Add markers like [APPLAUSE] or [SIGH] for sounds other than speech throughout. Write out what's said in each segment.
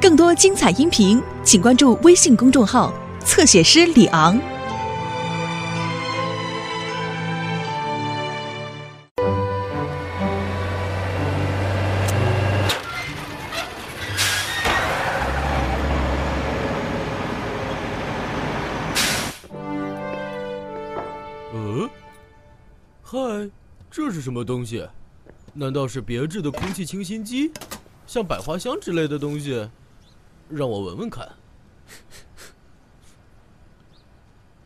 更多精彩音频，请关注微信公众号“侧写师李昂”。嗯，嗨，这是什么东西？难道是别致的空气清新机，像百花香之类的东西？让我闻闻看。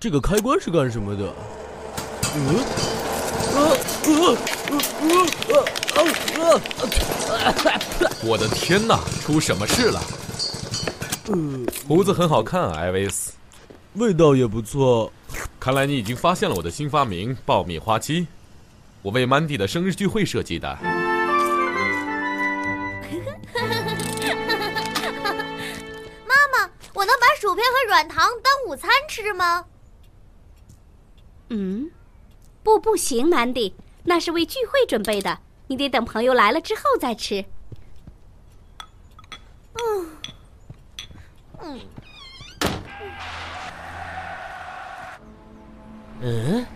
这个开关是干什么的？嗯，啊啊啊啊啊啊！我的天哪，出什么事了？呃，胡子很好看啊，艾维斯。味道也不错。看来你已经发现了我的新发明——爆米花机。我为曼迪的生日聚会设计的。软糖当午餐吃吗？嗯，不，不行，曼迪，那是为聚会准备的，你得等朋友来了之后再吃。嗯，嗯，嗯，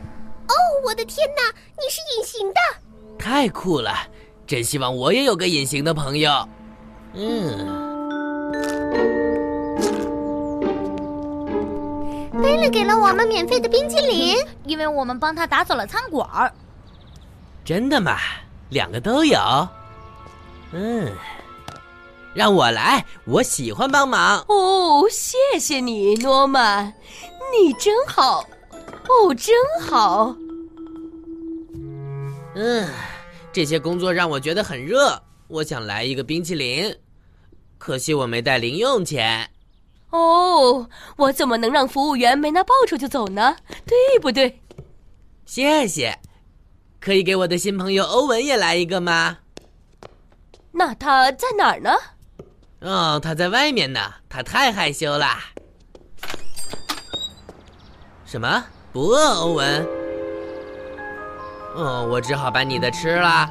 哦，我的天哪，你是隐形的！太酷了！真希望我也有个隐形的朋友。嗯，贝勒给了我们免费的冰淇淋，因为我们帮他打扫了餐馆儿。真的吗？两个都有。嗯，让我来，我喜欢帮忙。哦，谢谢你，诺曼，你真好。哦，真好。嗯，这些工作让我觉得很热，我想来一个冰淇淋，可惜我没带零用钱。哦，我怎么能让服务员没拿报酬就走呢？对不对？谢谢。可以给我的新朋友欧文也来一个吗？那他在哪儿呢？哦，他在外面呢，他太害羞了。什么？不饿，欧文。哦，我只好把你的吃了。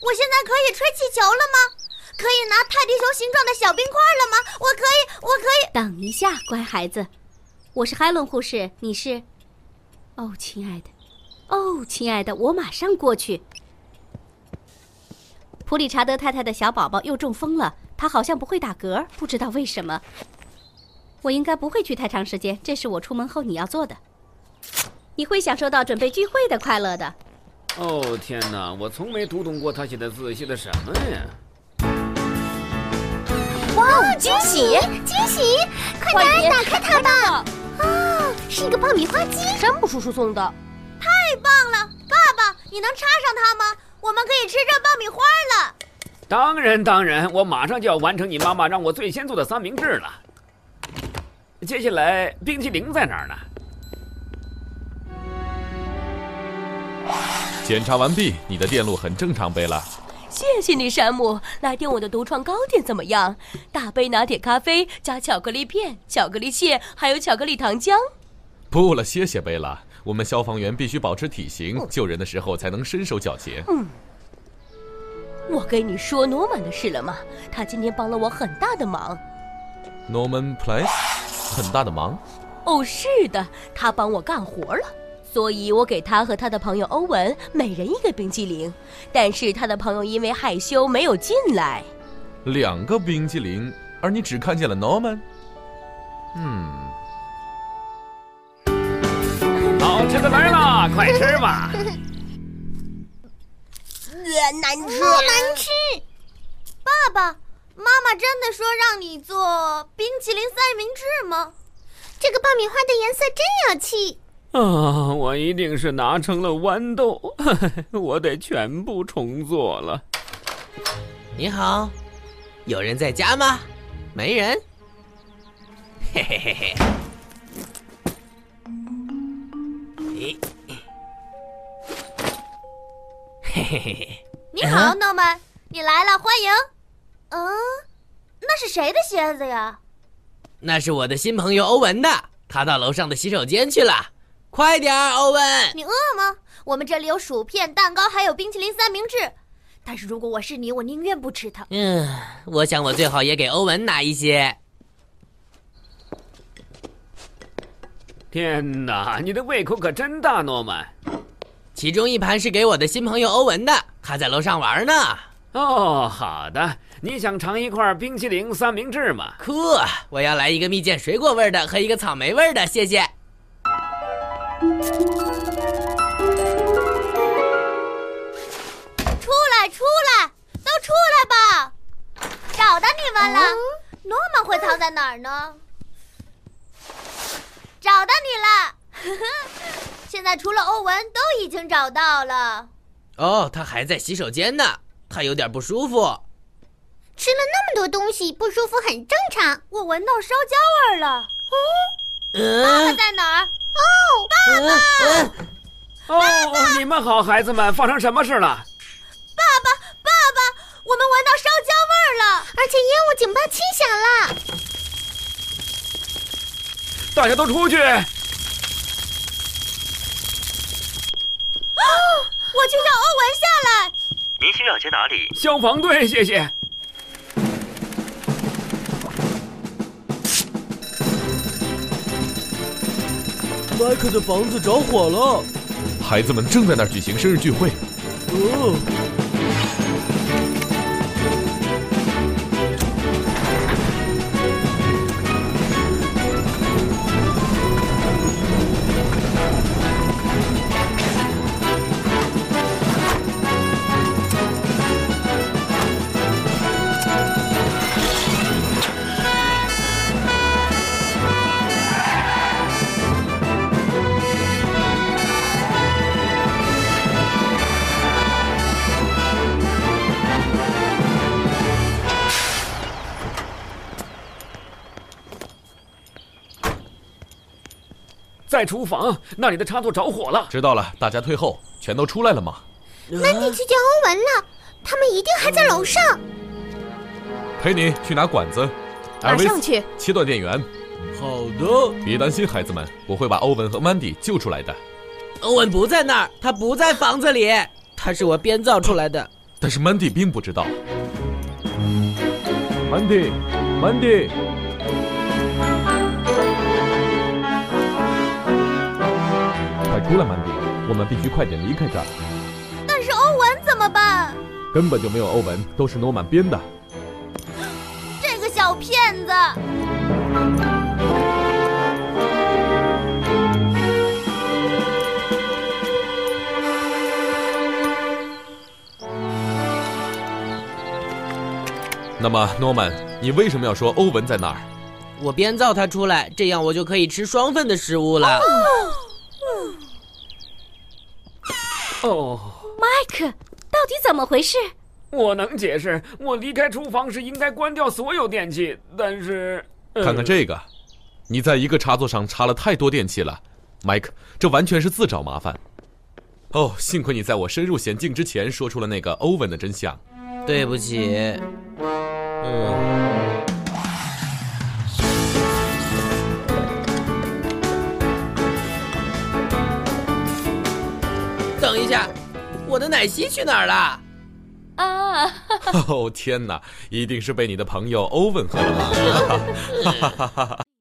我现在可以吹气球了吗？可以拿泰迪熊形状的小冰块了吗？我可以，我可以。等一下，乖孩子，我是海伦护士，你是？哦，亲爱的，哦，亲爱的，我马上过去。普理查德太太的小宝宝又中风了，他好像不会打嗝，不知道为什么。我应该不会去太长时间，这是我出门后你要做的。你会享受到准备聚会的快乐的。哦天哪，我从没读懂过他写的字写的什么呀！哇哦，惊喜，惊喜！快点打开它吧！啊，是一个爆米花机，山姆叔叔送的。太棒了，爸爸，你能插上它吗？我们可以吃这爆米花了。当然，当然，我马上就要完成你妈妈让我最先做的三明治了。接下来，冰淇淋在哪儿呢？检查完毕，你的电路很正常，贝拉。谢谢你，山姆。来点我的独创糕点怎么样？大杯拿铁咖啡加巧克力片、巧克力屑，还有巧克力糖浆。不了，谢谢贝拉。我们消防员必须保持体型，救人的时候才能身手矫捷。嗯。我跟你说诺曼的事了吗？他今天帮了我很大的忙。Norman Place，很大的忙。哦，是的，他帮我干活了。所以我给他和他的朋友欧文每人一个冰淇淋，但是他的朋友因为害羞没有进来。两个冰淇淋，而你只看见了 Norman。嗯，好吃的来了，快吃吧！呃，难吃，难吃。爸爸妈妈真的说让你做冰淇淋三明治吗？这个爆米花的颜色真有气。啊，我一定是拿成了豌豆，我得全部重做了。你好，有人在家吗？没人。嘿嘿嘿嘿。咦，嘿嘿嘿嘿。你好，诺曼，你来了，欢迎。嗯，那是谁的鞋子呀？那是我的新朋友欧文的，他到楼上的洗手间去了。快点儿，欧文！你饿吗？我们这里有薯片、蛋糕，还有冰淇淋三明治。但是如果我是你，我宁愿不吃它。嗯，我想我最好也给欧文拿一些。天哪，你的胃口可真大，诺曼。其中一盘是给我的新朋友欧文的，他在楼上玩呢。哦，好的。你想尝一块冰淇淋三明治吗？酷！我要来一个蜜饯水果味的和一个草莓味的，谢谢。出来，出来，都出来吧！找到你们了。诺曼会藏在哪儿呢？找到你了！[LAUGHS] 现在除了欧文，都已经找到了。哦，他还在洗手间呢，他有点不舒服。吃了那么多东西，不舒服很正常。我闻到烧焦味了。嗯，爸爸在哪儿？哦，爸爸！哦，你们好，孩子们，发生什么事了？爸爸，爸爸，我们闻到烧焦味儿了，而且烟雾警报器响了。大家都出去！哦，我去让欧文下来。您需要接哪里？消防队，谢谢。麦克的房子着火了，孩子们正在那儿举行生日聚会。哦，在厨房那里的插座着火了。知道了，大家退后，全都出来了吗？曼迪去见欧文了，他们一定还在楼上。陪你去拿管子。马上去。切断电源。好的。别担心，孩子们，我会把欧文和曼迪救出来的。欧文不在那儿，他不在房子里，他是我编造出来的。但是曼迪并不知道。曼迪，曼迪。出来，曼迪！我们必须快点离开这儿。但是欧文怎么办？根本就没有欧文，都是诺曼编的。这个小骗子！那么，诺曼，你为什么要说欧文在那儿？我编造他出来，这样我就可以吃双份的食物了。哦，麦克，到底怎么回事？我能解释，我离开厨房时应该关掉所有电器，但是……呃、看看这个，你在一个插座上插了太多电器了，迈克，这完全是自找麻烦。哦，幸亏你在我深入险境之前说出了那个欧文的真相。对不起，嗯。等一下，我的奶昔去哪儿了？啊！[LAUGHS] 哦天哪，一定是被你的朋友欧文喝了吧？[LAUGHS] [LAUGHS]